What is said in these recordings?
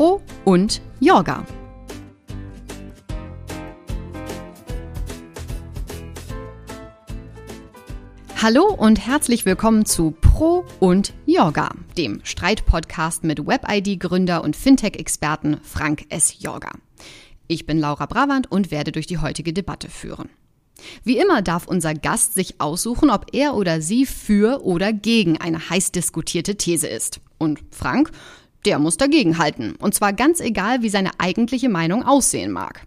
Pro und Jorga. Hallo und herzlich willkommen zu Pro und Jorga, dem Streitpodcast mit WebID-Gründer und Fintech-Experten Frank S. Jorga. Ich bin Laura Bravand und werde durch die heutige Debatte führen. Wie immer darf unser Gast sich aussuchen, ob er oder sie für oder gegen eine heiß diskutierte These ist. Und Frank, der muss dagegen halten. Und zwar ganz egal, wie seine eigentliche Meinung aussehen mag.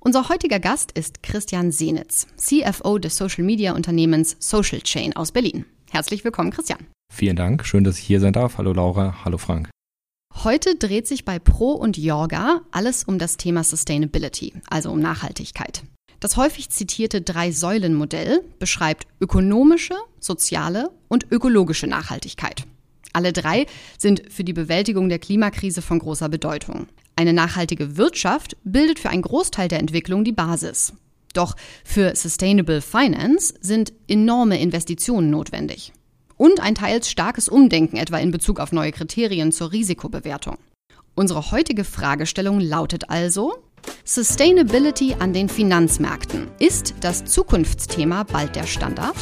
Unser heutiger Gast ist Christian Senitz, CFO des Social Media Unternehmens Social Chain aus Berlin. Herzlich willkommen, Christian. Vielen Dank, schön, dass ich hier sein darf. Hallo Laura, hallo Frank. Heute dreht sich bei Pro und Jorga alles um das Thema Sustainability, also um Nachhaltigkeit. Das häufig zitierte Drei-Säulen-Modell beschreibt ökonomische, soziale und ökologische Nachhaltigkeit. Alle drei sind für die Bewältigung der Klimakrise von großer Bedeutung. Eine nachhaltige Wirtschaft bildet für einen Großteil der Entwicklung die Basis. Doch für Sustainable Finance sind enorme Investitionen notwendig. Und ein teils starkes Umdenken etwa in Bezug auf neue Kriterien zur Risikobewertung. Unsere heutige Fragestellung lautet also, Sustainability an den Finanzmärkten. Ist das Zukunftsthema bald der Standard?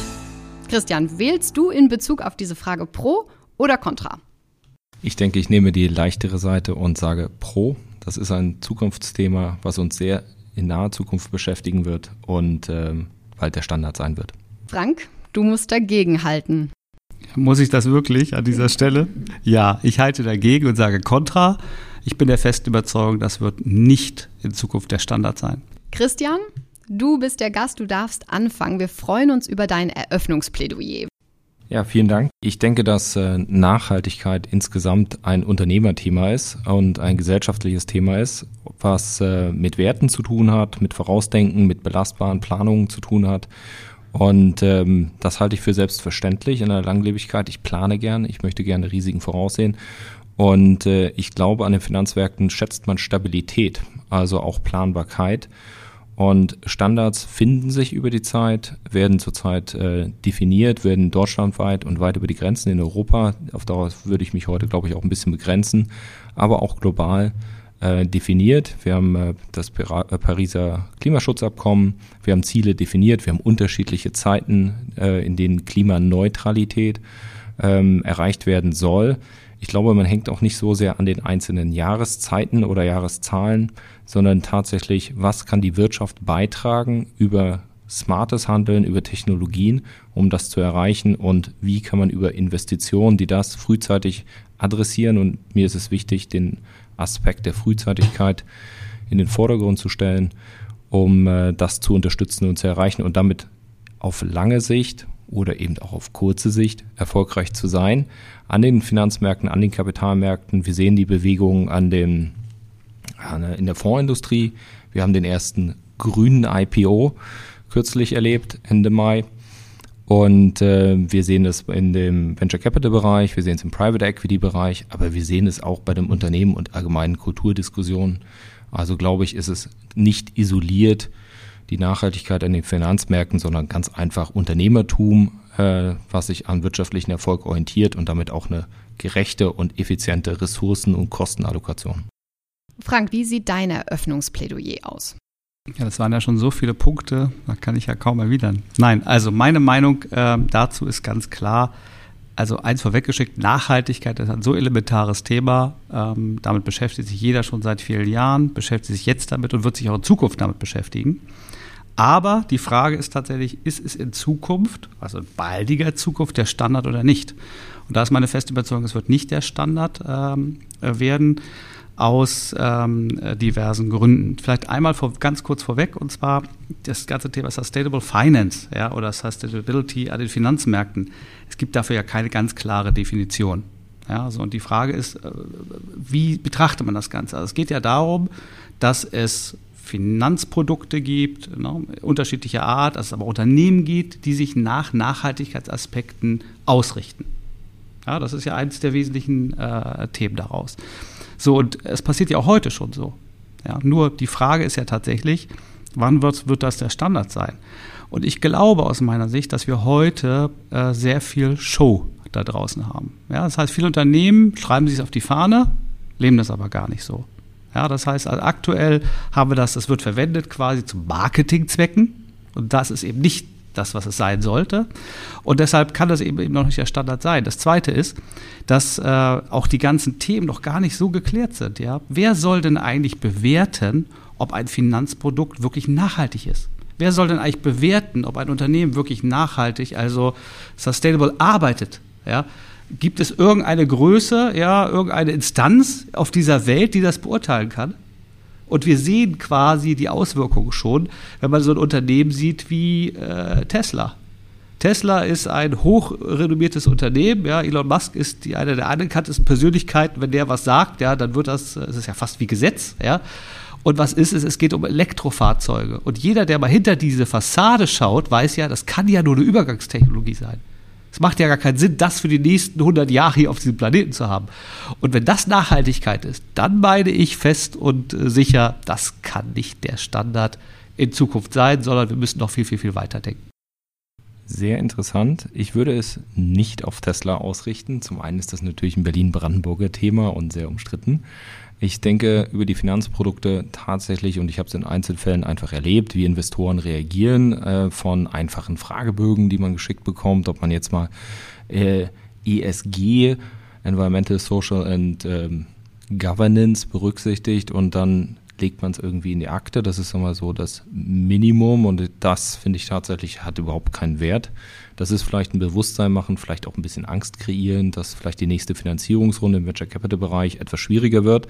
Christian, wählst du in Bezug auf diese Frage pro oder contra? Ich denke, ich nehme die leichtere Seite und sage pro. Das ist ein Zukunftsthema, was uns sehr in naher Zukunft beschäftigen wird und ähm, bald der Standard sein wird. Frank, du musst dagegen halten. Muss ich das wirklich an dieser Stelle? Ja, ich halte dagegen und sage Contra. Ich bin der festen Überzeugung, das wird nicht in Zukunft der Standard sein. Christian, du bist der Gast, du darfst anfangen. Wir freuen uns über dein Eröffnungsplädoyer. Ja, vielen Dank. Ich denke, dass äh, Nachhaltigkeit insgesamt ein Unternehmerthema ist und ein gesellschaftliches Thema ist, was äh, mit Werten zu tun hat, mit Vorausdenken, mit belastbaren Planungen zu tun hat. Und ähm, das halte ich für selbstverständlich in der Langlebigkeit. Ich plane gern, ich möchte gerne Risiken voraussehen. Und äh, ich glaube, an den Finanzmärkten schätzt man Stabilität, also auch Planbarkeit. Und Standards finden sich über die Zeit, werden zurzeit äh, definiert, werden deutschlandweit und weit über die Grenzen in Europa, auf darauf würde ich mich heute, glaube ich, auch ein bisschen begrenzen, aber auch global äh, definiert. Wir haben äh, das äh, Pariser Klimaschutzabkommen, wir haben Ziele definiert, wir haben unterschiedliche Zeiten, äh, in denen Klimaneutralität ähm, erreicht werden soll. Ich glaube, man hängt auch nicht so sehr an den einzelnen Jahreszeiten oder Jahreszahlen, sondern tatsächlich, was kann die Wirtschaft beitragen über smartes Handeln, über Technologien, um das zu erreichen und wie kann man über Investitionen, die das frühzeitig adressieren und mir ist es wichtig, den Aspekt der Frühzeitigkeit in den Vordergrund zu stellen, um äh, das zu unterstützen und zu erreichen und damit auf lange Sicht oder eben auch auf kurze Sicht erfolgreich zu sein an den Finanzmärkten, an den Kapitalmärkten. Wir sehen die Bewegungen an den, in der Fondsindustrie. Wir haben den ersten grünen IPO kürzlich erlebt, Ende Mai. Und äh, wir sehen es in dem Venture Capital Bereich, wir sehen es im Private Equity Bereich, aber wir sehen es auch bei dem Unternehmen und allgemeinen Kulturdiskussionen. Also glaube ich, ist es nicht isoliert die Nachhaltigkeit an den Finanzmärkten, sondern ganz einfach Unternehmertum, äh, was sich an wirtschaftlichen Erfolg orientiert und damit auch eine gerechte und effiziente Ressourcen- und Kostenallokation. Frank, wie sieht dein Eröffnungsplädoyer aus? Ja, das waren ja schon so viele Punkte, da kann ich ja kaum erwidern. Nein, also meine Meinung äh, dazu ist ganz klar, also eins vorweggeschickt, Nachhaltigkeit ist ein so elementares Thema. Ähm, damit beschäftigt sich jeder schon seit vielen Jahren, beschäftigt sich jetzt damit und wird sich auch in Zukunft damit beschäftigen. Aber die Frage ist tatsächlich, ist es in Zukunft, also in baldiger Zukunft, der Standard oder nicht? Und da ist meine feste Überzeugung, es wird nicht der Standard ähm, werden aus ähm, diversen Gründen. Vielleicht einmal vor, ganz kurz vorweg, und zwar das ganze Thema Sustainable Finance ja, oder Sustainability an den Finanzmärkten. Es gibt dafür ja keine ganz klare Definition. Ja, so, und die Frage ist, äh, wie betrachtet man das Ganze? Also es geht ja darum, dass es Finanzprodukte gibt, ne, unterschiedlicher Art, dass es aber Unternehmen gibt, die sich nach Nachhaltigkeitsaspekten ausrichten. Ja, das ist ja eines der wesentlichen äh, Themen daraus. So, und es passiert ja auch heute schon so. Ja, nur die Frage ist ja tatsächlich, wann wird, wird das der Standard sein? Und ich glaube aus meiner Sicht, dass wir heute äh, sehr viel Show da draußen haben. Ja, das heißt, viele Unternehmen schreiben sich auf die Fahne, leben das aber gar nicht so. Ja, das heißt, also aktuell haben wir das, es wird verwendet quasi zu Marketingzwecken und das ist eben nicht das, was es sein sollte. Und deshalb kann das eben, eben noch nicht der Standard sein. Das Zweite ist, dass äh, auch die ganzen Themen noch gar nicht so geklärt sind. Ja? Wer soll denn eigentlich bewerten, ob ein Finanzprodukt wirklich nachhaltig ist? Wer soll denn eigentlich bewerten, ob ein Unternehmen wirklich nachhaltig, also sustainable arbeitet? Ja? Gibt es irgendeine Größe, ja, irgendeine Instanz auf dieser Welt, die das beurteilen kann? Und wir sehen quasi die Auswirkungen schon, wenn man so ein Unternehmen sieht wie äh, Tesla. Tesla ist ein hochrenommiertes Unternehmen. Ja, Elon Musk ist die, eine der anerkanntesten Persönlichkeiten. Wenn der was sagt, ja, dann wird das, es ist ja fast wie Gesetz. Ja. Und was ist es? Es geht um Elektrofahrzeuge. Und jeder, der mal hinter diese Fassade schaut, weiß ja, das kann ja nur eine Übergangstechnologie sein. Es macht ja gar keinen Sinn, das für die nächsten 100 Jahre hier auf diesem Planeten zu haben. Und wenn das Nachhaltigkeit ist, dann meine ich fest und äh, sicher, das kann nicht der Standard in Zukunft sein, sondern wir müssen noch viel, viel, viel weiter denken. Sehr interessant. Ich würde es nicht auf Tesla ausrichten. Zum einen ist das natürlich ein Berlin-Brandenburger Thema und sehr umstritten. Ich denke über die Finanzprodukte tatsächlich, und ich habe es in Einzelfällen einfach erlebt, wie Investoren reagieren äh, von einfachen Fragebögen, die man geschickt bekommt, ob man jetzt mal äh, ESG, Environmental, Social and ähm, Governance berücksichtigt und dann legt man es irgendwie in die Akte. Das ist immer so das Minimum und das finde ich tatsächlich hat überhaupt keinen Wert. Das ist vielleicht ein Bewusstsein machen, vielleicht auch ein bisschen Angst kreieren, dass vielleicht die nächste Finanzierungsrunde im Venture Capital Bereich etwas schwieriger wird.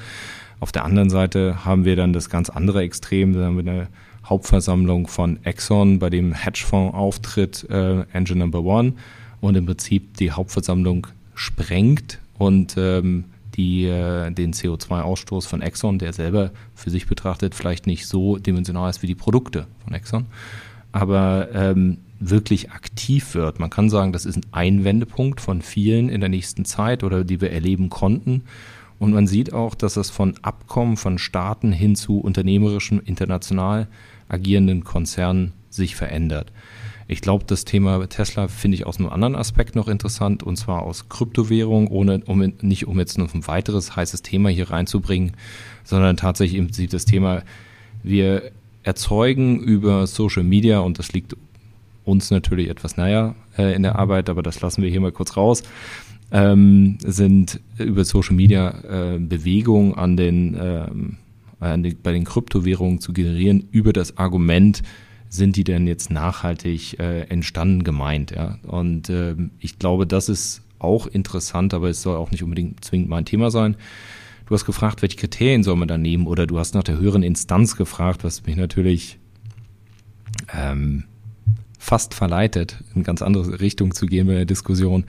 Auf der anderen Seite haben wir dann das ganz andere Extrem, da haben wir eine Hauptversammlung von Exxon, bei dem Hedgefonds auftritt, äh, Engine Number One, und im Prinzip die Hauptversammlung sprengt und ähm, die äh, den CO2-Ausstoß von Exxon, der selber für sich betrachtet vielleicht nicht so dimensional ist wie die Produkte von Exxon, aber ähm, wirklich aktiv wird. Man kann sagen, das ist ein Wendepunkt von vielen in der nächsten Zeit oder die wir erleben konnten. Und man sieht auch, dass es von Abkommen von Staaten hin zu unternehmerischen, international agierenden Konzernen sich verändert. Ich glaube, das Thema Tesla finde ich aus einem anderen Aspekt noch interessant, und zwar aus Kryptowährung, ohne, um, nicht um jetzt noch ein weiteres heißes Thema hier reinzubringen, sondern tatsächlich im Prinzip das Thema, wir erzeugen über Social Media, und das liegt uns natürlich etwas näher äh, in der Arbeit, aber das lassen wir hier mal kurz raus, ähm, sind über Social Media äh, Bewegungen an den, ähm, an die, bei den Kryptowährungen zu generieren über das Argument, sind die denn jetzt nachhaltig äh, entstanden gemeint. Ja? Und äh, ich glaube, das ist auch interessant, aber es soll auch nicht unbedingt zwingend mein Thema sein. Du hast gefragt, welche Kriterien soll man da nehmen oder du hast nach der höheren Instanz gefragt, was mich natürlich ähm, fast verleitet, in ganz andere Richtung zu gehen bei der Diskussion.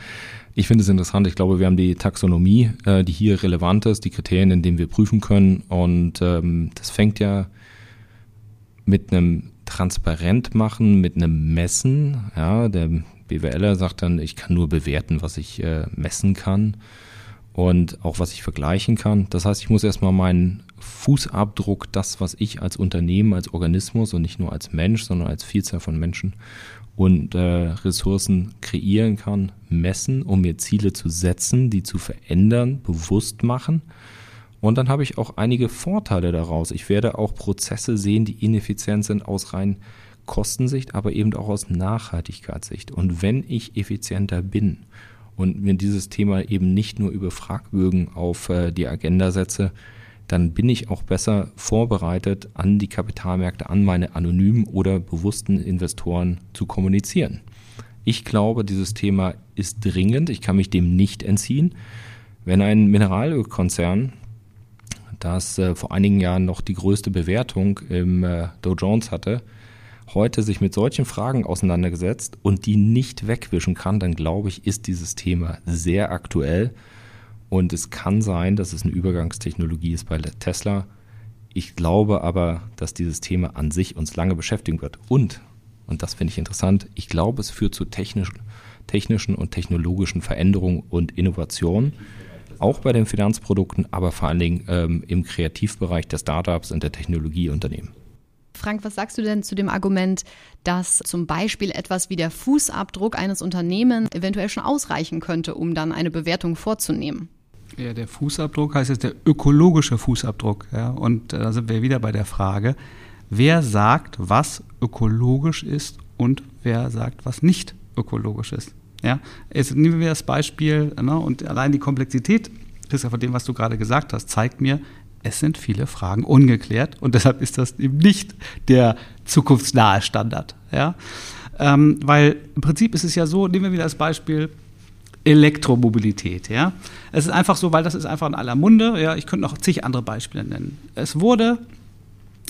Ich finde es interessant. Ich glaube, wir haben die Taxonomie, äh, die hier relevant ist, die Kriterien, in denen wir prüfen können. Und ähm, das fängt ja mit einem transparent machen mit einem Messen. Ja, der BWLer sagt dann, ich kann nur bewerten, was ich äh, messen kann und auch was ich vergleichen kann. Das heißt, ich muss erstmal meinen Fußabdruck, das, was ich als Unternehmen, als Organismus und nicht nur als Mensch, sondern als Vielzahl von Menschen und äh, Ressourcen kreieren kann, messen, um mir Ziele zu setzen, die zu verändern, bewusst machen und dann habe ich auch einige Vorteile daraus. Ich werde auch Prozesse sehen, die ineffizient sind aus rein Kostensicht, aber eben auch aus Nachhaltigkeitssicht. Und wenn ich effizienter bin und mir dieses Thema eben nicht nur über Fragbögen auf äh, die Agenda setze, dann bin ich auch besser vorbereitet, an die Kapitalmärkte, an meine anonymen oder bewussten Investoren zu kommunizieren. Ich glaube, dieses Thema ist dringend. Ich kann mich dem nicht entziehen. Wenn ein Mineralölkonzern das äh, vor einigen Jahren noch die größte Bewertung im äh, Dow Jones hatte, heute sich mit solchen Fragen auseinandergesetzt und die nicht wegwischen kann, dann glaube ich, ist dieses Thema sehr aktuell. Und es kann sein, dass es eine Übergangstechnologie ist bei Tesla. Ich glaube aber, dass dieses Thema an sich uns lange beschäftigen wird. Und, und das finde ich interessant, ich glaube, es führt zu technischen, technischen und technologischen Veränderungen und Innovationen auch bei den Finanzprodukten, aber vor allen Dingen ähm, im Kreativbereich der Startups und der Technologieunternehmen. Frank, was sagst du denn zu dem Argument, dass zum Beispiel etwas wie der Fußabdruck eines Unternehmens eventuell schon ausreichen könnte, um dann eine Bewertung vorzunehmen? Ja, der Fußabdruck heißt jetzt der ökologische Fußabdruck. Ja? Und äh, da sind wir wieder bei der Frage, wer sagt, was ökologisch ist und wer sagt, was nicht ökologisch ist. Ja? Jetzt nehmen wir das Beispiel ne, und allein die Komplexität, Christoph, von dem, was du gerade gesagt hast, zeigt mir, es sind viele Fragen ungeklärt und deshalb ist das eben nicht der zukunftsnahe Standard. Ja? Ähm, weil im Prinzip ist es ja so, nehmen wir wieder das Beispiel Elektromobilität. Ja? Es ist einfach so, weil das ist einfach in aller Munde. Ja? Ich könnte noch zig andere Beispiele nennen. Es wurde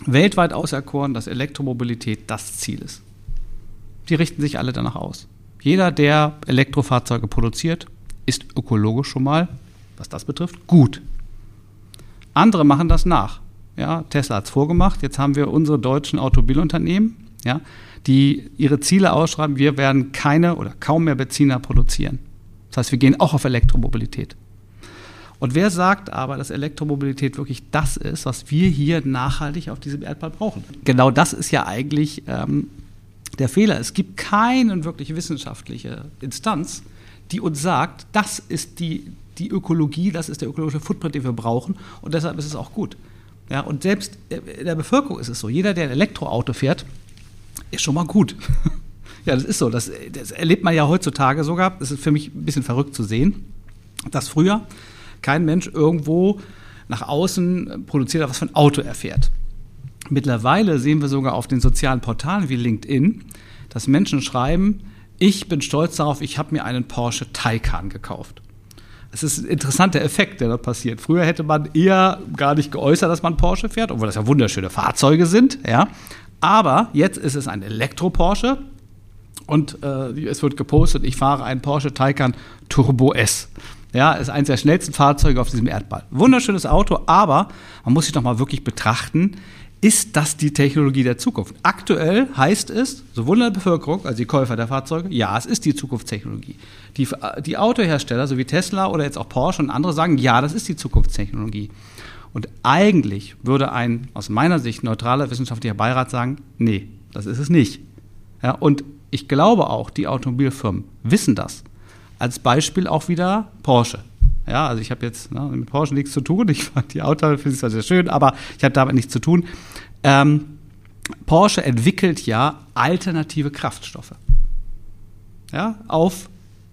weltweit auserkoren, dass Elektromobilität das Ziel ist. Die richten sich alle danach aus. Jeder, der Elektrofahrzeuge produziert, ist ökologisch schon mal, was das betrifft, gut. Andere machen das nach. Ja, Tesla hat es vorgemacht. Jetzt haben wir unsere deutschen Automobilunternehmen, ja, die ihre Ziele ausschreiben. Wir werden keine oder kaum mehr Benziner produzieren. Das heißt, wir gehen auch auf Elektromobilität. Und wer sagt aber, dass Elektromobilität wirklich das ist, was wir hier nachhaltig auf diesem Erdball brauchen? Genau das ist ja eigentlich ähm, der Fehler. Es gibt keine wirklich wissenschaftliche Instanz, die uns sagt, das ist die, die Ökologie, das ist der ökologische Footprint, den wir brauchen und deshalb ist es auch gut. Ja, und selbst in der Bevölkerung ist es so, jeder, der ein Elektroauto fährt, ist schon mal gut. ja, das ist so. Das, das, erlebt man ja heutzutage sogar. Das ist für mich ein bisschen verrückt zu sehen, dass früher kein Mensch irgendwo nach außen produziert hat, was für ein Auto er fährt. Mittlerweile sehen wir sogar auf den sozialen Portalen wie LinkedIn, dass Menschen schreiben, ich bin stolz darauf, ich habe mir einen Porsche Taycan gekauft. Es ist ein interessanter Effekt, der da passiert. Früher hätte man eher gar nicht geäußert, dass man Porsche fährt, obwohl das ja wunderschöne Fahrzeuge sind. Ja. Aber jetzt ist es ein Elektro-Porsche und äh, es wird gepostet, ich fahre einen Porsche Taycan Turbo S. Ja, ist eines der schnellsten Fahrzeuge auf diesem Erdball. Wunderschönes Auto, aber man muss sich doch mal wirklich betrachten, ist das die Technologie der Zukunft? Aktuell heißt es, sowohl in der Bevölkerung, also die Käufer der Fahrzeuge, ja, es ist die Zukunftstechnologie. Die, die Autohersteller, so wie Tesla oder jetzt auch Porsche und andere sagen, ja, das ist die Zukunftstechnologie. Und eigentlich würde ein aus meiner Sicht neutraler wissenschaftlicher Beirat sagen, nee, das ist es nicht. Ja, und ich glaube auch, die Automobilfirmen wissen das. Als Beispiel auch wieder Porsche. Ja, also ich habe jetzt ne, mit Porsche nichts zu tun. Ich fand die Auto finde ich zwar sehr schön, aber ich habe damit nichts zu tun. Ähm, Porsche entwickelt ja alternative Kraftstoffe. Ja, auf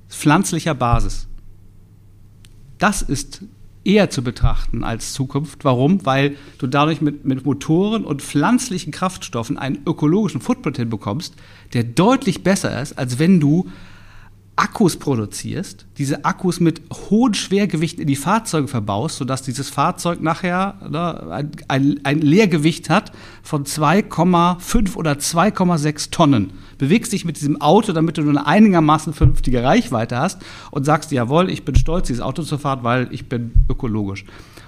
pflanzlicher Basis. Das ist eher zu betrachten als Zukunft. Warum? Weil du dadurch mit, mit Motoren und pflanzlichen Kraftstoffen einen ökologischen Footprint hinbekommst, der deutlich besser ist, als wenn du Akkus produzierst, diese Akkus mit hohen Schwergewichten in die Fahrzeuge verbaust, sodass dieses Fahrzeug nachher ne, ein, ein, Leergewicht hat von 2,5 oder 2,6 Tonnen. Bewegst dich mit diesem Auto, damit du eine einigermaßen vernünftige Reichweite hast und sagst, jawohl, ich bin stolz, dieses Auto zu fahren, weil ich bin ökologisch.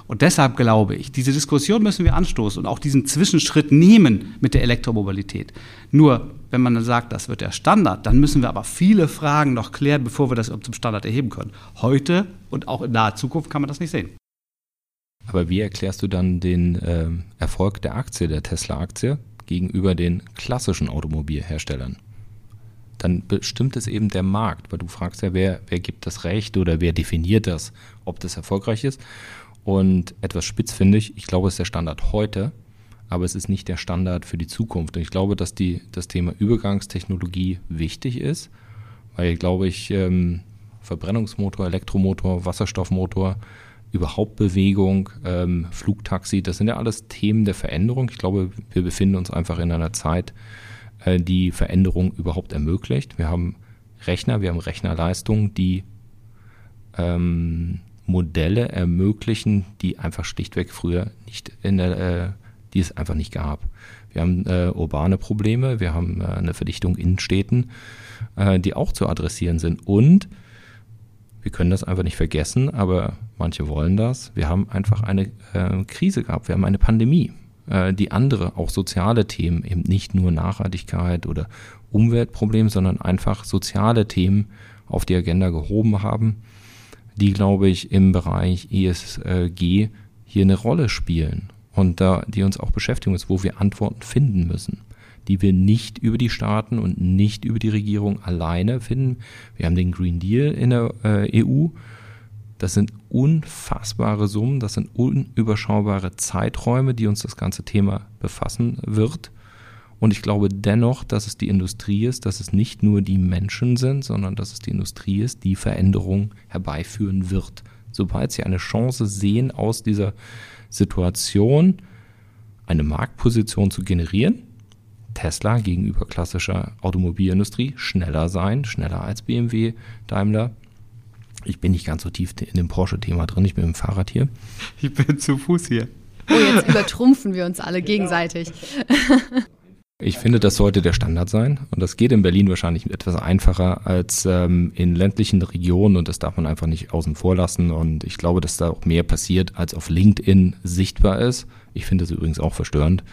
Und deshalb glaube ich, diese Diskussion müssen wir anstoßen und auch diesen Zwischenschritt nehmen mit der Elektromobilität. Nur, wenn man dann sagt, das wird der Standard, dann müssen wir aber viele Fragen noch klären, bevor wir das zum Standard erheben können. Heute und auch in naher Zukunft kann man das nicht sehen. Aber wie erklärst du dann den äh, Erfolg der Aktie, der Tesla-Aktie, gegenüber den klassischen Automobilherstellern? Dann bestimmt es eben der Markt, weil du fragst ja, wer, wer gibt das Recht oder wer definiert das, ob das erfolgreich ist. Und etwas spitzfindig, ich glaube, es ist der Standard heute, aber es ist nicht der Standard für die Zukunft. Und ich glaube, dass die, das Thema Übergangstechnologie wichtig ist, weil, glaube ich, ähm, Verbrennungsmotor, Elektromotor, Wasserstoffmotor, überhaupt Bewegung, ähm, Flugtaxi, das sind ja alles Themen der Veränderung. Ich glaube, wir befinden uns einfach in einer Zeit, äh, die Veränderung überhaupt ermöglicht. Wir haben Rechner, wir haben Rechnerleistungen, die ähm, Modelle ermöglichen, die einfach schlichtweg früher nicht in der, äh, die es einfach nicht gab. Wir haben äh, urbane Probleme, wir haben äh, eine Verdichtung in Städten, äh, die auch zu adressieren sind. Und wir können das einfach nicht vergessen, aber manche wollen das. Wir haben einfach eine äh, Krise gehabt, wir haben eine Pandemie, äh, die andere, auch soziale Themen, eben nicht nur Nachhaltigkeit oder Umweltprobleme, sondern einfach soziale Themen auf die Agenda gehoben haben die, glaube ich, im Bereich ESG hier eine Rolle spielen und da, die uns auch beschäftigen müssen, wo wir Antworten finden müssen, die wir nicht über die Staaten und nicht über die Regierung alleine finden. Wir haben den Green Deal in der äh, EU, Das sind unfassbare Summen, das sind unüberschaubare Zeiträume, die uns das ganze Thema befassen wird. Und ich glaube dennoch, dass es die Industrie ist, dass es nicht nur die Menschen sind, sondern dass es die Industrie ist, die Veränderungen herbeiführen wird. Sobald sie eine Chance sehen, aus dieser Situation eine Marktposition zu generieren, Tesla gegenüber klassischer Automobilindustrie schneller sein, schneller als BMW, Daimler. Ich bin nicht ganz so tief in dem Porsche-Thema drin, ich bin im Fahrrad hier. Ich bin zu Fuß hier. Oh, jetzt übertrumpfen wir uns alle gegenseitig. Ich finde, das sollte der Standard sein. Und das geht in Berlin wahrscheinlich etwas einfacher als ähm, in ländlichen Regionen. Und das darf man einfach nicht außen vor lassen. Und ich glaube, dass da auch mehr passiert, als auf LinkedIn sichtbar ist. Ich finde es übrigens auch verstörend,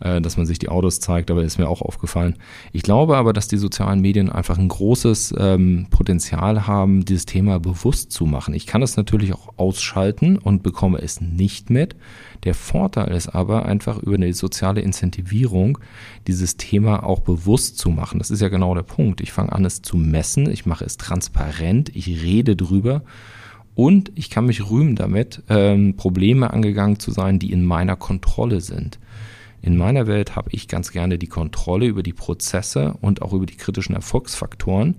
äh, dass man sich die Autos zeigt, aber ist mir auch aufgefallen. Ich glaube aber, dass die sozialen Medien einfach ein großes ähm, Potenzial haben, dieses Thema bewusst zu machen. Ich kann es natürlich auch ausschalten und bekomme es nicht mit. Der Vorteil ist aber einfach über eine soziale Incentivierung dieses Thema auch bewusst zu machen. Das ist ja genau der Punkt. Ich fange an, es zu messen, ich mache es transparent, ich rede drüber und ich kann mich rühmen damit, ähm, Probleme angegangen zu sein, die in meiner Kontrolle sind. In meiner Welt habe ich ganz gerne die Kontrolle über die Prozesse und auch über die kritischen Erfolgsfaktoren.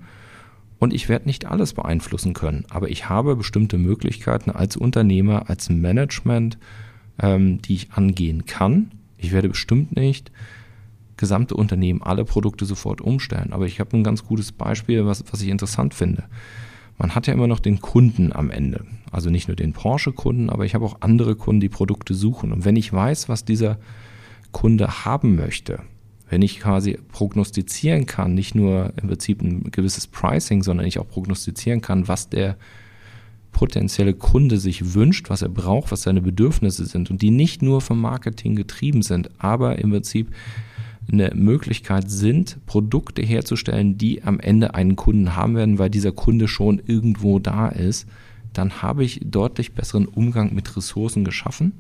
Und ich werde nicht alles beeinflussen können, aber ich habe bestimmte Möglichkeiten als Unternehmer, als Management, ähm, die ich angehen kann. Ich werde bestimmt nicht gesamte Unternehmen alle Produkte sofort umstellen, aber ich habe ein ganz gutes Beispiel, was, was ich interessant finde man hat ja immer noch den Kunden am Ende. Also nicht nur den Porsche-Kunden, aber ich habe auch andere Kunden, die Produkte suchen. Und wenn ich weiß, was dieser Kunde haben möchte, wenn ich quasi prognostizieren kann, nicht nur im Prinzip ein gewisses Pricing, sondern ich auch prognostizieren kann, was der potenzielle Kunde sich wünscht, was er braucht, was seine Bedürfnisse sind und die nicht nur vom Marketing getrieben sind, aber im Prinzip eine Möglichkeit sind, Produkte herzustellen, die am Ende einen Kunden haben werden, weil dieser Kunde schon irgendwo da ist, dann habe ich deutlich besseren Umgang mit Ressourcen geschaffen,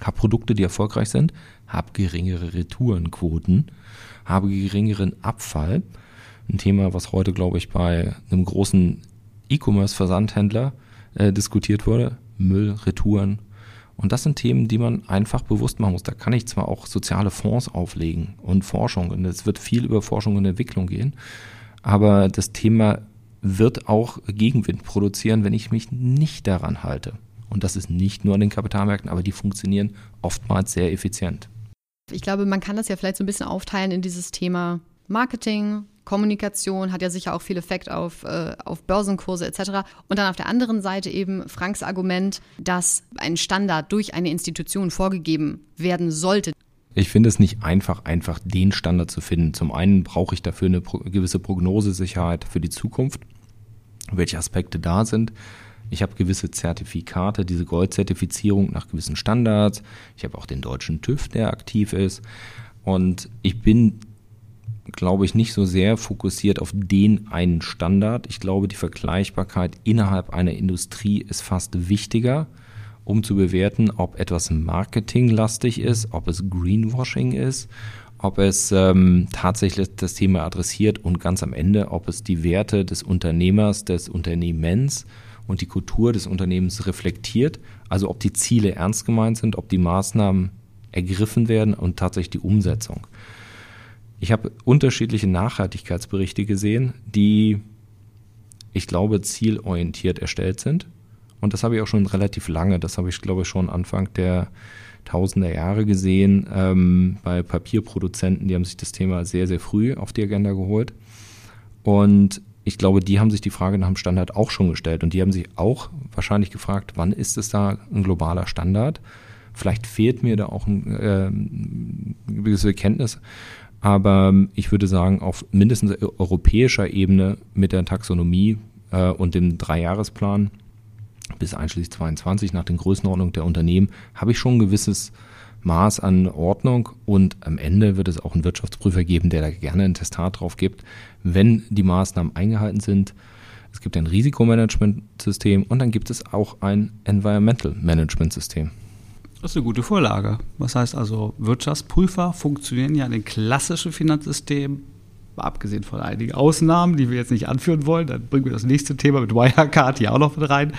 habe Produkte, die erfolgreich sind, habe geringere Retourenquoten, habe geringeren Abfall. Ein Thema, was heute, glaube ich, bei einem großen E-Commerce-Versandhändler äh, diskutiert wurde. Müll, Retouren, und das sind Themen, die man einfach bewusst machen muss. Da kann ich zwar auch soziale Fonds auflegen und Forschung, und es wird viel über Forschung und Entwicklung gehen, aber das Thema wird auch Gegenwind produzieren, wenn ich mich nicht daran halte. Und das ist nicht nur an den Kapitalmärkten, aber die funktionieren oftmals sehr effizient. Ich glaube, man kann das ja vielleicht so ein bisschen aufteilen in dieses Thema Marketing, Kommunikation hat ja sicher auch viel Effekt auf, äh, auf Börsenkurse etc. Und dann auf der anderen Seite eben Franks Argument, dass ein Standard durch eine Institution vorgegeben werden sollte. Ich finde es nicht einfach, einfach den Standard zu finden. Zum einen brauche ich dafür eine gewisse Prognosesicherheit für die Zukunft, welche Aspekte da sind. Ich habe gewisse Zertifikate, diese Goldzertifizierung nach gewissen Standards. Ich habe auch den deutschen TÜV, der aktiv ist. Und ich bin glaube ich, nicht so sehr fokussiert auf den einen Standard. Ich glaube, die Vergleichbarkeit innerhalb einer Industrie ist fast wichtiger, um zu bewerten, ob etwas marketinglastig ist, ob es Greenwashing ist, ob es ähm, tatsächlich das Thema adressiert und ganz am Ende, ob es die Werte des Unternehmers, des Unternehmens und die Kultur des Unternehmens reflektiert. Also ob die Ziele ernst gemeint sind, ob die Maßnahmen ergriffen werden und tatsächlich die Umsetzung. Ich habe unterschiedliche Nachhaltigkeitsberichte gesehen, die, ich glaube, zielorientiert erstellt sind. Und das habe ich auch schon relativ lange. Das habe ich, glaube ich, schon Anfang der Tausender Jahre gesehen ähm, bei Papierproduzenten. Die haben sich das Thema sehr, sehr früh auf die Agenda geholt. Und ich glaube, die haben sich die Frage nach dem Standard auch schon gestellt. Und die haben sich auch wahrscheinlich gefragt, wann ist es da ein globaler Standard? Vielleicht fehlt mir da auch ein, äh, eine gewisse Kenntnis. Aber ähm, ich würde sagen, auf mindestens europäischer Ebene mit der Taxonomie äh, und dem Dreijahresplan bis einschließlich 22 nach den Größenordnungen der Unternehmen habe ich schon ein gewisses Maß an Ordnung und am Ende wird es auch einen Wirtschaftsprüfer geben, der da gerne ein Testat drauf gibt, wenn die Maßnahmen eingehalten sind. Es gibt ein Risikomanagementsystem und dann gibt es auch ein Environmental Management System. Das ist eine gute Vorlage. Was heißt also, Wirtschaftsprüfer funktionieren ja in den klassischen Finanzsystemen abgesehen von einigen Ausnahmen, die wir jetzt nicht anführen wollen, dann bringen wir das nächste Thema mit Wirecard hier auch noch mit rein,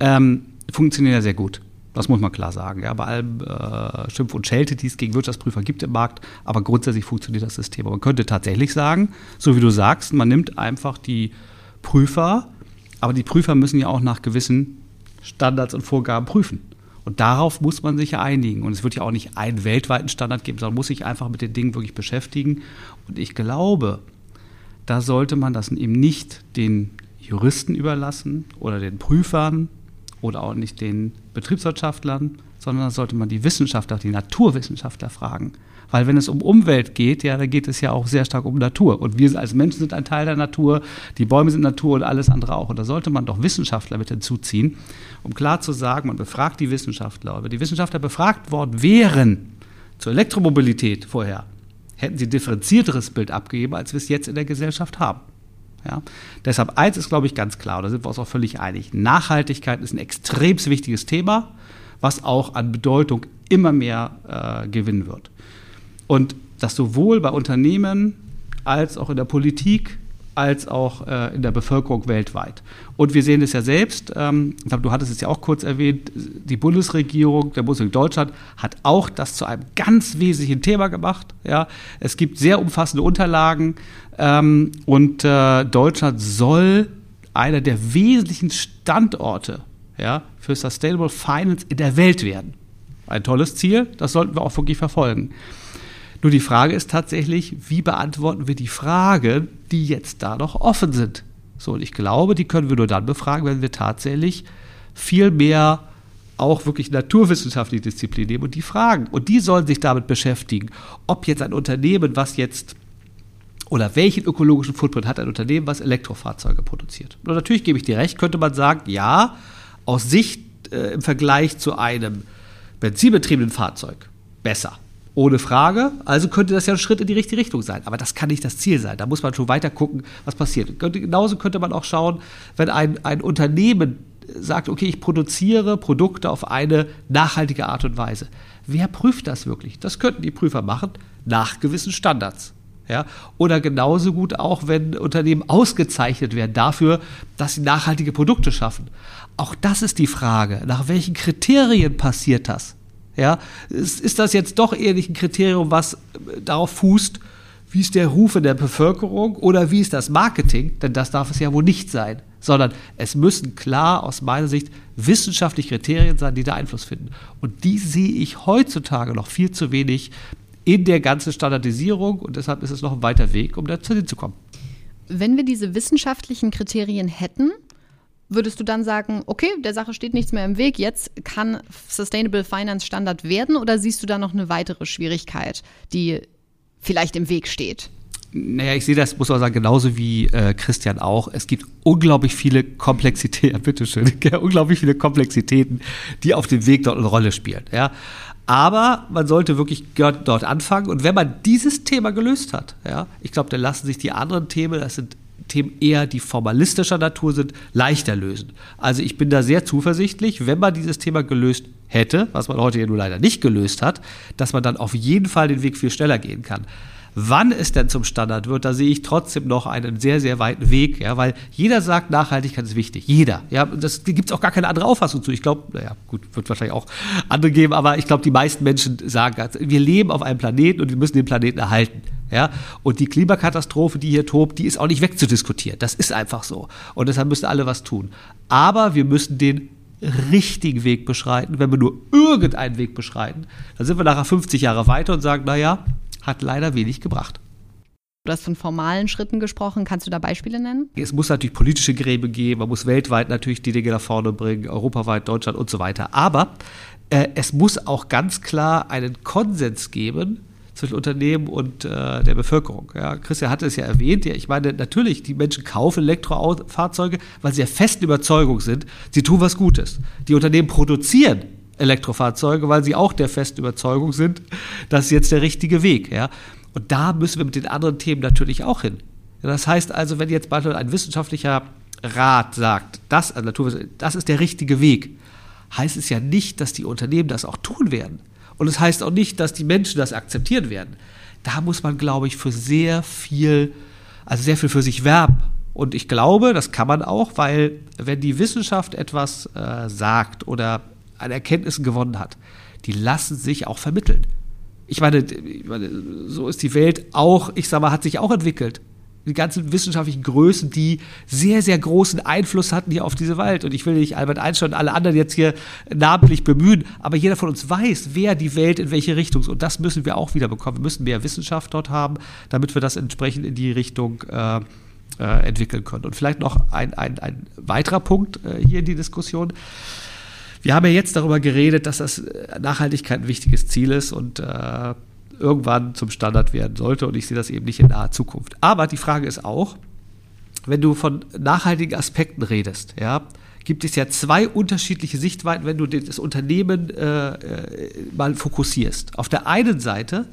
ähm, funktionieren ja sehr gut. Das muss man klar sagen. Ja, bei allem äh, Schimpf und Schelte, die es gegen Wirtschaftsprüfer gibt im Markt, aber grundsätzlich funktioniert das System. Man könnte tatsächlich sagen, so wie du sagst, man nimmt einfach die Prüfer, aber die Prüfer müssen ja auch nach gewissen Standards und Vorgaben prüfen. Und darauf muss man sich ja einigen. Und es wird ja auch nicht einen weltweiten Standard geben, sondern muss sich einfach mit den Dingen wirklich beschäftigen. Und ich glaube, da sollte man das eben nicht den Juristen überlassen oder den Prüfern oder auch nicht den Betriebswirtschaftlern, sondern da sollte man die Wissenschaftler, die Naturwissenschaftler fragen. Weil wenn es um Umwelt geht, ja, dann geht es ja auch sehr stark um Natur. Und wir als Menschen sind ein Teil der Natur, die Bäume sind Natur und alles andere auch. Und da sollte man doch Wissenschaftler mit hinzuziehen, um klar zu sagen, man befragt die Wissenschaftler. Aber die Wissenschaftler befragt worden wären zur Elektromobilität vorher, hätten sie differenzierteres Bild abgegeben, als wir es jetzt in der Gesellschaft haben. Ja? Deshalb eins ist, glaube ich, ganz klar, da sind wir uns auch völlig einig. Nachhaltigkeit ist ein extrem wichtiges Thema, was auch an Bedeutung immer mehr äh, gewinnen wird. Und das sowohl bei Unternehmen als auch in der Politik als auch äh, in der Bevölkerung weltweit. Und wir sehen es ja selbst, ähm, ich glaube, du hattest es ja auch kurz erwähnt, die Bundesregierung, der Bundesregierung Deutschland hat auch das zu einem ganz wesentlichen Thema gemacht. Ja. Es gibt sehr umfassende Unterlagen ähm, und äh, Deutschland soll einer der wesentlichen Standorte ja, für Sustainable Finance in der Welt werden. Ein tolles Ziel, das sollten wir auch wirklich verfolgen. Nur die Frage ist tatsächlich, wie beantworten wir die Fragen, die jetzt da noch offen sind? So, und ich glaube, die können wir nur dann befragen, wenn wir tatsächlich viel mehr auch wirklich naturwissenschaftliche Disziplin nehmen und die fragen. Und die sollen sich damit beschäftigen, ob jetzt ein Unternehmen, was jetzt oder welchen ökologischen Footprint hat ein Unternehmen, was Elektrofahrzeuge produziert. Und natürlich gebe ich dir recht, könnte man sagen, ja, aus Sicht äh, im Vergleich zu einem benzinbetriebenen Fahrzeug besser. Ohne Frage. Also könnte das ja ein Schritt in die richtige Richtung sein. Aber das kann nicht das Ziel sein. Da muss man schon weiter gucken, was passiert. Genauso könnte man auch schauen, wenn ein, ein Unternehmen sagt, okay, ich produziere Produkte auf eine nachhaltige Art und Weise. Wer prüft das wirklich? Das könnten die Prüfer machen nach gewissen Standards. Ja? Oder genauso gut auch, wenn Unternehmen ausgezeichnet werden dafür, dass sie nachhaltige Produkte schaffen. Auch das ist die Frage. Nach welchen Kriterien passiert das? Ja, ist, ist das jetzt doch eher ein Kriterium, was äh, darauf fußt, wie ist der Ruf in der Bevölkerung oder wie ist das Marketing? Denn das darf es ja wohl nicht sein, sondern es müssen klar aus meiner Sicht wissenschaftliche Kriterien sein, die da Einfluss finden. Und die sehe ich heutzutage noch viel zu wenig in der ganzen Standardisierung und deshalb ist es noch ein weiter Weg, um dazu hinzukommen. Wenn wir diese wissenschaftlichen Kriterien hätten, Würdest du dann sagen, okay, der Sache steht nichts mehr im Weg, jetzt kann Sustainable Finance Standard werden oder siehst du da noch eine weitere Schwierigkeit, die vielleicht im Weg steht? Naja, ich sehe das, muss man sagen, genauso wie äh, Christian auch. Es gibt unglaublich viele Komplexitäten, bitteschön, unglaublich viele Komplexitäten, die auf dem Weg dort eine Rolle spielen. Ja. Aber man sollte wirklich dort anfangen. Und wenn man dieses Thema gelöst hat, ja, ich glaube, dann lassen sich die anderen Themen, das sind Themen eher, die formalistischer Natur sind, leichter lösen. Also ich bin da sehr zuversichtlich, wenn man dieses Thema gelöst hätte, was man heute ja nur leider nicht gelöst hat, dass man dann auf jeden Fall den Weg viel schneller gehen kann. Wann es denn zum Standard wird, da sehe ich trotzdem noch einen sehr, sehr weiten Weg, ja, weil jeder sagt, Nachhaltigkeit ist wichtig. Jeder. Ja, das gibt es auch gar keine andere Auffassung zu. Ich glaube, naja, gut, wird wahrscheinlich auch andere geben, aber ich glaube, die meisten Menschen sagen, wir leben auf einem Planeten und wir müssen den Planeten erhalten. Ja? Und die Klimakatastrophe, die hier tobt, die ist auch nicht wegzudiskutieren. Das ist einfach so. Und deshalb müssen alle was tun. Aber wir müssen den richtigen Weg beschreiten. Wenn wir nur irgendeinen Weg beschreiten, dann sind wir nachher 50 Jahre weiter und sagen, naja, hat leider wenig gebracht. Du hast von formalen Schritten gesprochen. Kannst du da Beispiele nennen? Es muss natürlich politische Gräbe geben. Man muss weltweit natürlich die Dinge nach vorne bringen, europaweit, Deutschland und so weiter. Aber äh, es muss auch ganz klar einen Konsens geben zwischen Unternehmen und äh, der Bevölkerung. Ja, Christian hatte es ja erwähnt. Ja, ich meine, natürlich, die Menschen kaufen Elektrofahrzeuge, weil sie der festen Überzeugung sind, sie tun was Gutes. Die Unternehmen produzieren Elektrofahrzeuge, weil sie auch der festen Überzeugung sind, das ist jetzt der richtige Weg. Ja. Und da müssen wir mit den anderen Themen natürlich auch hin. Das heißt also, wenn jetzt beispielsweise ein wissenschaftlicher Rat sagt, das, also das ist der richtige Weg, heißt es ja nicht, dass die Unternehmen das auch tun werden. Und es heißt auch nicht, dass die Menschen das akzeptieren werden. Da muss man, glaube ich, für sehr viel also sehr viel für sich werben. Und ich glaube, das kann man auch, weil wenn die Wissenschaft etwas äh, sagt oder an Erkenntnissen gewonnen hat, die lassen sich auch vermitteln. Ich meine, ich meine, so ist die Welt auch, ich sag mal, hat sich auch entwickelt die ganzen wissenschaftlichen Größen, die sehr, sehr großen Einfluss hatten hier auf diese Welt. Und ich will nicht Albert Einstein und alle anderen jetzt hier namentlich bemühen, aber jeder von uns weiß, wer die Welt in welche Richtung ist. Und das müssen wir auch wieder bekommen. Wir müssen mehr Wissenschaft dort haben, damit wir das entsprechend in die Richtung äh, äh, entwickeln können. Und vielleicht noch ein, ein, ein weiterer Punkt äh, hier in die Diskussion. Wir haben ja jetzt darüber geredet, dass das äh, Nachhaltigkeit ein wichtiges Ziel ist und äh, irgendwann zum Standard werden sollte. Und ich sehe das eben nicht in naher Zukunft. Aber die Frage ist auch, wenn du von nachhaltigen Aspekten redest, ja, gibt es ja zwei unterschiedliche Sichtweiten, wenn du das Unternehmen äh, äh, mal fokussierst. Auf der einen Seite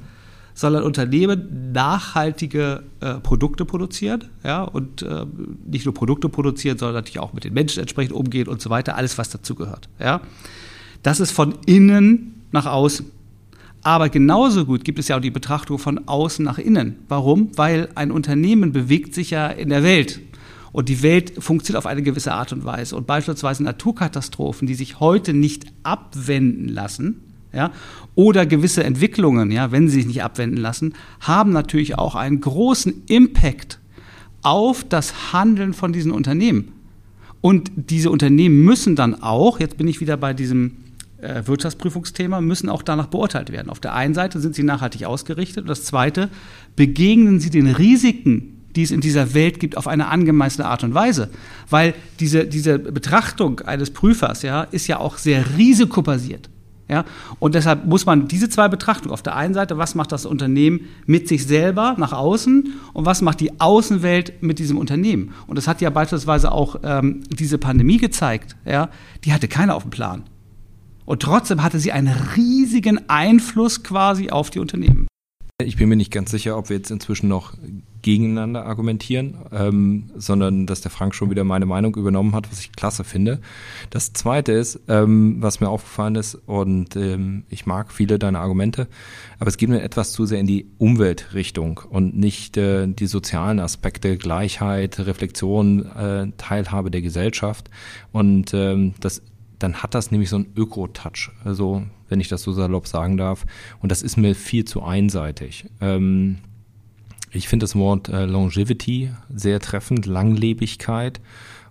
soll ein Unternehmen nachhaltige äh, Produkte produzieren, ja, und äh, nicht nur Produkte produzieren, sondern natürlich auch mit den Menschen entsprechend umgehen und so weiter, alles, was dazugehört, ja. Das ist von innen nach außen. Aber genauso gut gibt es ja auch die Betrachtung von außen nach innen. Warum? Weil ein Unternehmen bewegt sich ja in der Welt. Und die Welt funktioniert auf eine gewisse Art und Weise. Und beispielsweise Naturkatastrophen, die sich heute nicht abwenden lassen, ja, oder gewisse Entwicklungen, ja, wenn sie sich nicht abwenden lassen, haben natürlich auch einen großen Impact auf das Handeln von diesen Unternehmen. Und diese Unternehmen müssen dann auch, jetzt bin ich wieder bei diesem äh, Wirtschaftsprüfungsthema müssen auch danach beurteilt werden. Auf der einen Seite sind sie nachhaltig ausgerichtet und das zweite, begegnen sie den Risiken, die es in dieser Welt gibt, auf eine angemessene Art und Weise. Weil diese, diese Betrachtung eines Prüfers ja, ist ja auch sehr risikobasiert. Ja? Und deshalb muss man diese zwei Betrachtungen, auf der einen Seite, was macht das Unternehmen mit sich selber nach außen und was macht die Außenwelt mit diesem Unternehmen. Und das hat ja beispielsweise auch ähm, diese Pandemie gezeigt. Ja? Die hatte keiner auf dem Plan. Und trotzdem hatte sie einen riesigen Einfluss quasi auf die Unternehmen. Ich bin mir nicht ganz sicher, ob wir jetzt inzwischen noch gegeneinander argumentieren, ähm, sondern dass der Frank schon wieder meine Meinung übernommen hat, was ich klasse finde. Das Zweite ist, ähm, was mir aufgefallen ist, und ähm, ich mag viele deiner Argumente, aber es geht mir etwas zu sehr in die Umweltrichtung und nicht äh, die sozialen Aspekte, Gleichheit, Reflexion, äh, Teilhabe der Gesellschaft. Und ähm, das dann hat das nämlich so einen Öko-Touch, also wenn ich das so salopp sagen darf. Und das ist mir viel zu einseitig. Ähm, ich finde das Wort äh, Longevity sehr treffend, Langlebigkeit.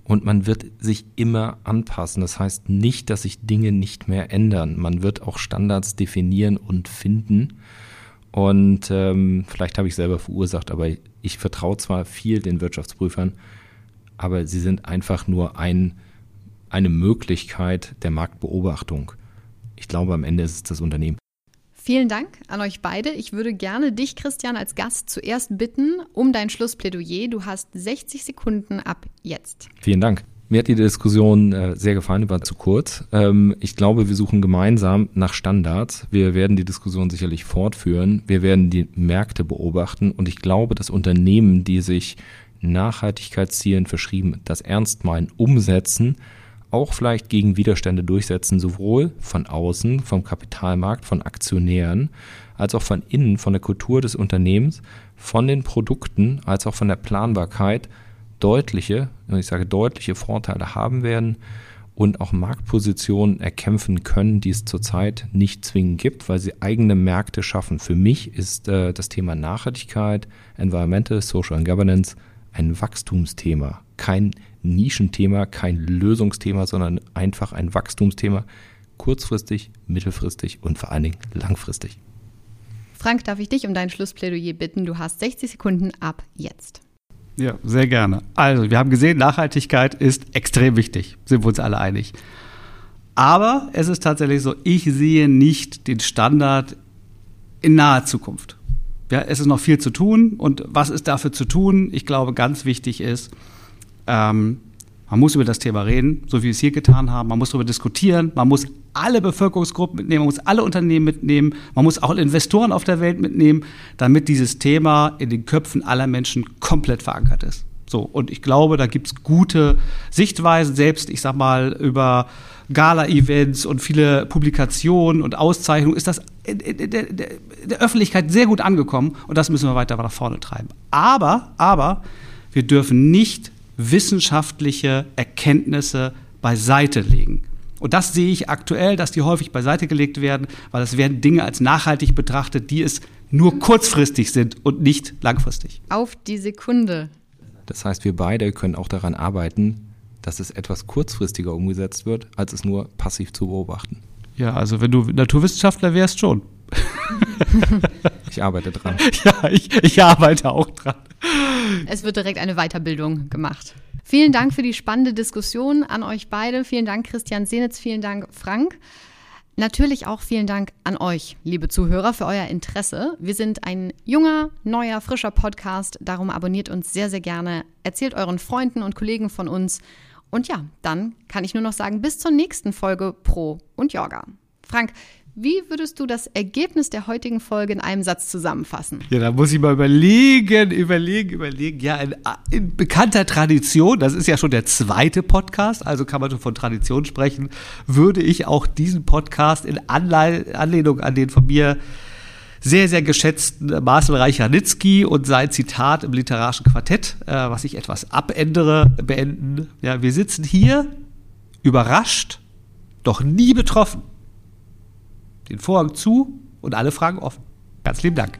Und man wird sich immer anpassen. Das heißt nicht, dass sich Dinge nicht mehr ändern. Man wird auch Standards definieren und finden. Und ähm, vielleicht habe ich selber verursacht, aber ich vertraue zwar viel den Wirtschaftsprüfern, aber sie sind einfach nur ein eine Möglichkeit der Marktbeobachtung. Ich glaube, am Ende ist es das Unternehmen. Vielen Dank an euch beide. Ich würde gerne dich, Christian, als Gast zuerst bitten um dein Schlussplädoyer. Du hast 60 Sekunden ab jetzt. Vielen Dank. Mir hat die Diskussion äh, sehr gefallen, war zu kurz. Ähm, ich glaube, wir suchen gemeinsam nach Standards. Wir werden die Diskussion sicherlich fortführen. Wir werden die Märkte beobachten. Und ich glaube, dass Unternehmen, die sich Nachhaltigkeitszielen verschrieben, das ernst meinen, umsetzen, auch vielleicht gegen Widerstände durchsetzen, sowohl von außen, vom Kapitalmarkt, von Aktionären, als auch von innen, von der Kultur des Unternehmens, von den Produkten, als auch von der Planbarkeit deutliche, ich sage deutliche Vorteile haben werden und auch Marktpositionen erkämpfen können, die es zurzeit nicht zwingend gibt, weil sie eigene Märkte schaffen. Für mich ist äh, das Thema Nachhaltigkeit, Environmental, Social and Governance ein Wachstumsthema, kein Nischenthema, kein Lösungsthema, sondern einfach ein Wachstumsthema, kurzfristig, mittelfristig und vor allen Dingen langfristig. Frank, darf ich dich um dein Schlussplädoyer bitten? Du hast 60 Sekunden ab jetzt. Ja, sehr gerne. Also, wir haben gesehen, Nachhaltigkeit ist extrem wichtig, sind wir uns alle einig. Aber es ist tatsächlich so, ich sehe nicht den Standard in naher Zukunft. Ja, es ist noch viel zu tun und was ist dafür zu tun? Ich glaube, ganz wichtig ist, ähm, man muss über das Thema reden, so wie wir es hier getan haben. Man muss darüber diskutieren. Man muss alle Bevölkerungsgruppen mitnehmen. Man muss alle Unternehmen mitnehmen. Man muss auch Investoren auf der Welt mitnehmen, damit dieses Thema in den Köpfen aller Menschen komplett verankert ist. So, und ich glaube, da gibt es gute Sichtweisen, selbst, ich sag mal, über Gala-Events und viele Publikationen und Auszeichnungen ist das in, in, der, der Öffentlichkeit sehr gut angekommen und das müssen wir weiter nach vorne treiben. Aber, aber, wir dürfen nicht wissenschaftliche Erkenntnisse beiseite legen. Und das sehe ich aktuell, dass die häufig beiseite gelegt werden, weil es werden Dinge als nachhaltig betrachtet, die es nur kurzfristig sind und nicht langfristig. Auf die Sekunde. Das heißt, wir beide können auch daran arbeiten, dass es etwas kurzfristiger umgesetzt wird, als es nur passiv zu beobachten. Ja, also wenn du Naturwissenschaftler wärst, schon. ich arbeite dran. Ja, ich, ich arbeite auch dran. Es wird direkt eine Weiterbildung gemacht. Vielen Dank für die spannende Diskussion an euch beide. Vielen Dank, Christian Senitz. Vielen Dank, Frank. Natürlich auch vielen Dank an euch, liebe Zuhörer, für euer Interesse. Wir sind ein junger, neuer, frischer Podcast. Darum abonniert uns sehr, sehr gerne. Erzählt euren Freunden und Kollegen von uns. Und ja, dann kann ich nur noch sagen, bis zur nächsten Folge Pro und Yoga. Frank, wie würdest du das Ergebnis der heutigen Folge in einem Satz zusammenfassen? Ja, da muss ich mal überlegen, überlegen, überlegen. Ja, in, in, bekannter Tradition, das ist ja schon der zweite Podcast, also kann man schon von Tradition sprechen, würde ich auch diesen Podcast in Anle Anlehnung an den von mir sehr, sehr geschätzten Marcel Reich-Ranitzky und sein Zitat im literarischen Quartett, äh, was ich etwas abändere, beenden. Ja, wir sitzen hier überrascht, doch nie betroffen den Vorhang zu und alle Fragen offen. Ganz lieben Dank.